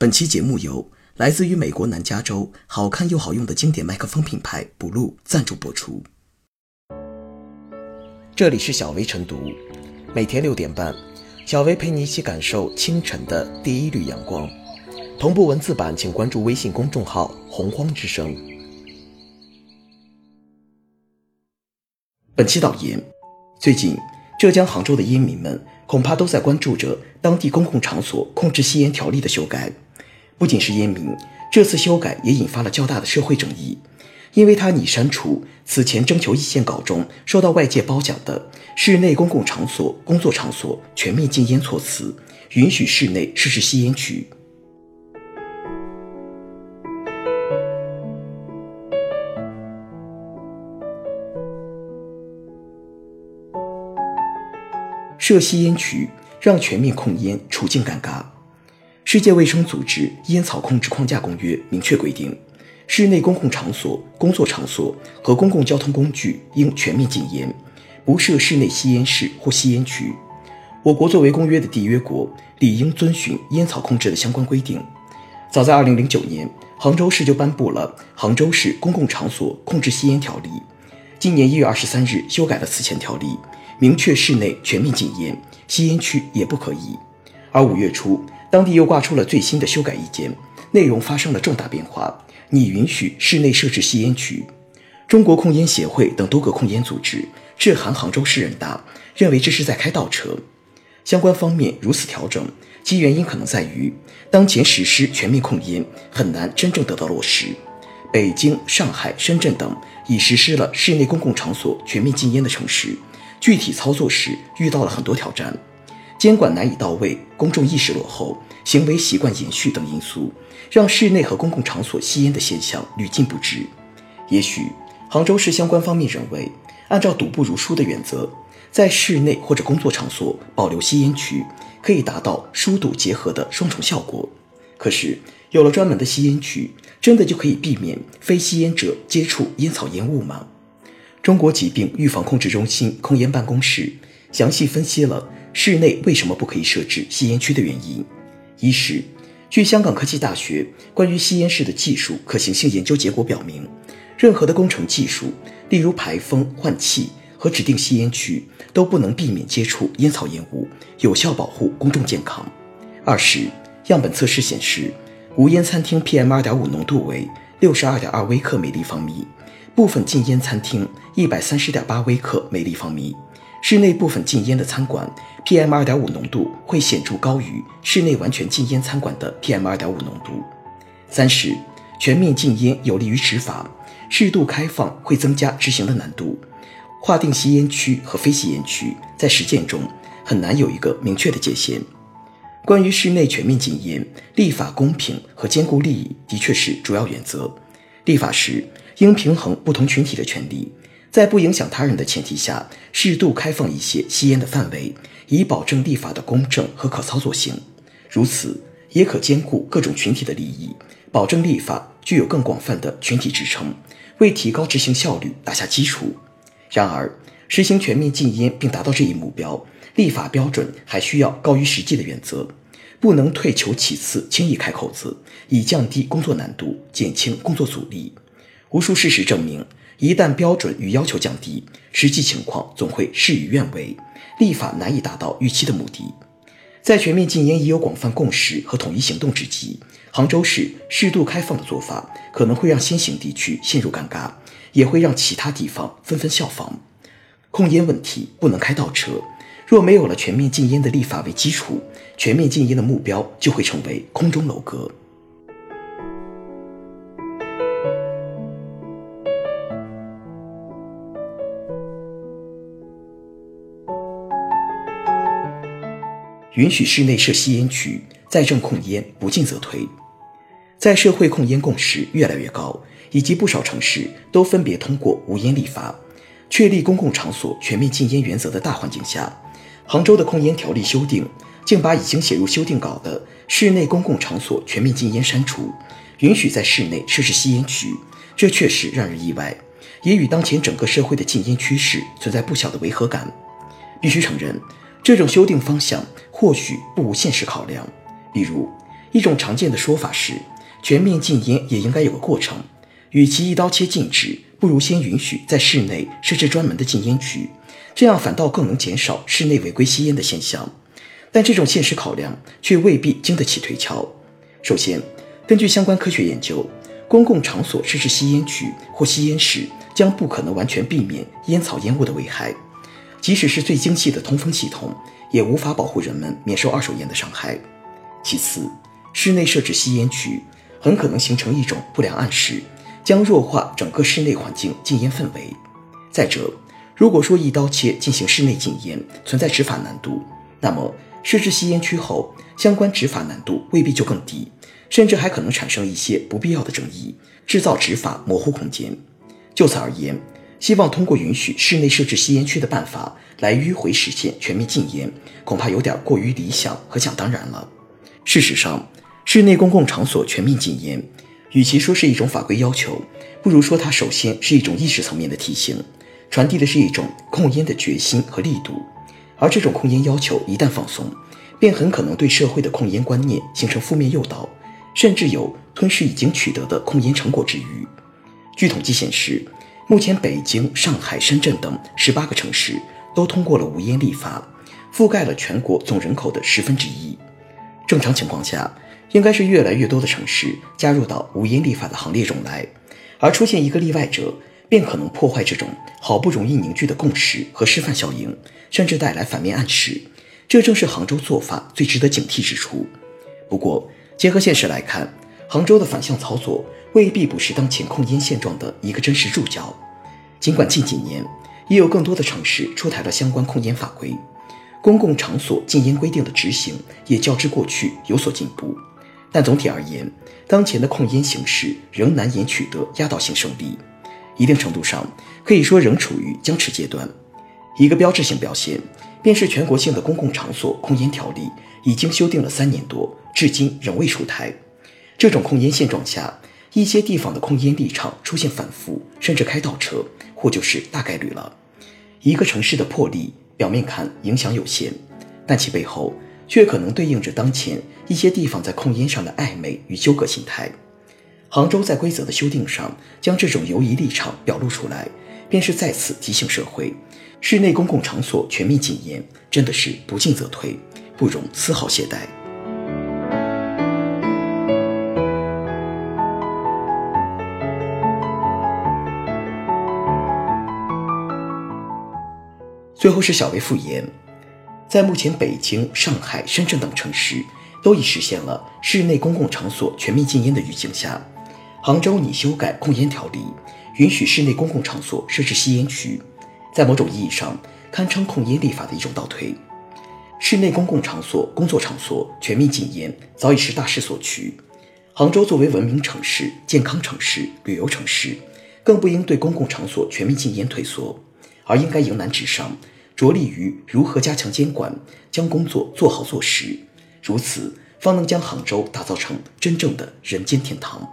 本期节目由来自于美国南加州、好看又好用的经典麦克风品牌 Blue 赞助播出。这里是小薇晨读，每天六点半，小薇陪你一起感受清晨的第一缕阳光。同步文字版，请关注微信公众号“洪荒之声”。本期导言：最近，浙江杭州的烟民们恐怕都在关注着当地公共场所控制吸烟条例的修改。不仅是烟民，这次修改也引发了较大的社会争议，因为它拟删除此前征求意见稿中受到外界褒奖的“室内公共场所、工作场所全面禁烟”措辞，允许室内设置吸烟区。设吸烟区让全面控烟处境尴尬。世界卫生组织烟草控制框架公约明确规定，室内公共场所、工作场所和公共交通工具应全面禁烟，不设室内吸烟室或吸烟区。我国作为公约的缔约国，理应遵循烟草控制的相关规定。早在2009年，杭州市就颁布了《杭州市公共场所控制吸烟条例》，今年1月23日修改了此前条例。明确室内全面禁烟，吸烟区也不可以。而五月初，当地又挂出了最新的修改意见，内容发生了重大变化，拟允许室内设置吸烟区。中国控烟协会等多个控烟组织致函杭州市人大，认为这是在开倒车。相关方面如此调整，其原因可能在于当前实施全面控烟很难真正得到落实。北京、上海、深圳等已实施了室内公共场所全面禁烟的城市。具体操作时遇到了很多挑战，监管难以到位，公众意识落后，行为习惯延续等因素，让室内和公共场所吸烟的现象屡禁不止。也许杭州市相关方面认为，按照“赌不如输”的原则，在室内或者工作场所保留吸烟区，可以达到疏堵结合的双重效果。可是，有了专门的吸烟区，真的就可以避免非吸烟者接触烟草烟雾吗？中国疾病预防控制中心控烟办公室详细分析了室内为什么不可以设置吸烟区的原因。一是，据香港科技大学关于吸烟室的技术可行性研究结果表明，任何的工程技术，例如排风、换气和指定吸烟区，都不能避免接触烟草烟雾，有效保护公众健康。二是，样本测试显示，无烟餐厅 PM 二点五浓度为六十二点二微克每立方米。部分禁烟餐厅一百三十点八微克每立方米，室内部分禁烟的餐馆 PM 二点五浓度会显著高于室内完全禁烟餐馆的 PM 二点五浓度。三是全面禁烟有利于执法，适度开放会增加执行的难度。划定吸烟区和非吸烟区在实践中很难有一个明确的界限。关于室内全面禁烟，立法公平和兼顾利益的确是主要原则。立法时。应平衡不同群体的权利，在不影响他人的前提下，适度开放一些吸烟的范围，以保证立法的公正和可操作性。如此也可兼顾各种群体的利益，保证立法具有更广泛的群体支撑，为提高执行效率打下基础。然而，实行全面禁烟并达到这一目标，立法标准还需要高于实际的原则，不能退求其次，轻易开口子，以降低工作难度，减轻工作阻力。无数事实证明，一旦标准与要求降低，实际情况总会事与愿违，立法难以达到预期的目的。在全面禁烟已有广泛共识和统一行动之际，杭州市适度开放的做法可能会让先行地区陷入尴尬，也会让其他地方纷纷效仿。控烟问题不能开倒车，若没有了全面禁烟的立法为基础，全面禁烟的目标就会成为空中楼阁。允许室内设吸烟区，在政控烟不进则退。在社会控烟共识越来越高，以及不少城市都分别通过无烟立法，确立公共场所全面禁烟原则的大环境下，杭州的控烟条例修订竟把已经写入修订稿的室内公共场所全面禁烟删除，允许在室内设置吸烟区，这确实让人意外，也与当前整个社会的禁烟趋势存在不小的违和感。必须承认。这种修订方向或许不无现实考量，比如一种常见的说法是，全面禁烟也应该有个过程，与其一刀切禁止，不如先允许在室内设置专门的禁烟区，这样反倒更能减少室内违规吸烟的现象。但这种现实考量却未必经得起推敲。首先，根据相关科学研究，公共场所设置吸烟区或吸烟室，将不可能完全避免烟草烟雾的危害。即使是最精细的通风系统，也无法保护人们免受二手烟的伤害。其次，室内设置吸烟区很可能形成一种不良暗示，将弱化整个室内环境禁烟氛围。再者，如果说一刀切进行室内禁烟存在执法难度，那么设置吸烟区后，相关执法难度未必就更低，甚至还可能产生一些不必要的争议，制造执法模糊空间。就此而言，希望通过允许室内设置吸烟区的办法来迂回实现全面禁烟，恐怕有点过于理想和想当然了。事实上，室内公共场所全面禁烟，与其说是一种法规要求，不如说它首先是一种意识层面的提醒，传递的是一种控烟的决心和力度。而这种控烟要求一旦放松，便很可能对社会的控烟观念形成负面诱导，甚至有吞噬已经取得的控烟成果之余。据统计显示，目前北京、上海、深圳等十八个城市都通过了无烟立法，覆盖了全国总人口的十分之一。正常情况下，应该是越来越多的城市加入到无烟立法的行列中来，而出现一个例外者。便可能破坏这种好不容易凝聚的共识和示范效应，甚至带来反面暗示。这正是杭州做法最值得警惕之处。不过，结合现实来看，杭州的反向操作未必不是当前控烟现状的一个真实注脚。尽管近几年也有更多的城市出台了相关控烟法规，公共场所禁烟规定的执行也较之过去有所进步，但总体而言，当前的控烟形势仍难言取得压倒性胜利。一定程度上可以说仍处于僵持阶段。一个标志性表现，便是全国性的公共场所控烟条例已经修订了三年多，至今仍未出台。这种控烟现状下，一些地方的控烟立场出现反复，甚至开倒车，或就是大概率了。一个城市的魄力，表面看影响有限，但其背后却可能对应着当前一些地方在控烟上的暧昧与纠葛心态。杭州在规则的修订上将这种犹疑立场表露出来，便是再次提醒社会：室内公共场所全面禁烟真的是不进则退，不容丝毫懈怠。最后是小微复言，在目前北京、上海、深圳等城市都已实现了室内公共场所全面禁烟的语境下。杭州拟修改控烟条例，允许室内公共场所设置吸烟区，在某种意义上堪称控烟立法的一种倒退。室内公共场所、工作场所全面禁烟早已是大势所趋。杭州作为文明城市、健康城市、旅游城市，更不应对公共场所全面禁烟退缩，而应该迎难直上着力于如何加强监管将工作做好做实。如此方能将杭州打造成真正的人间天堂。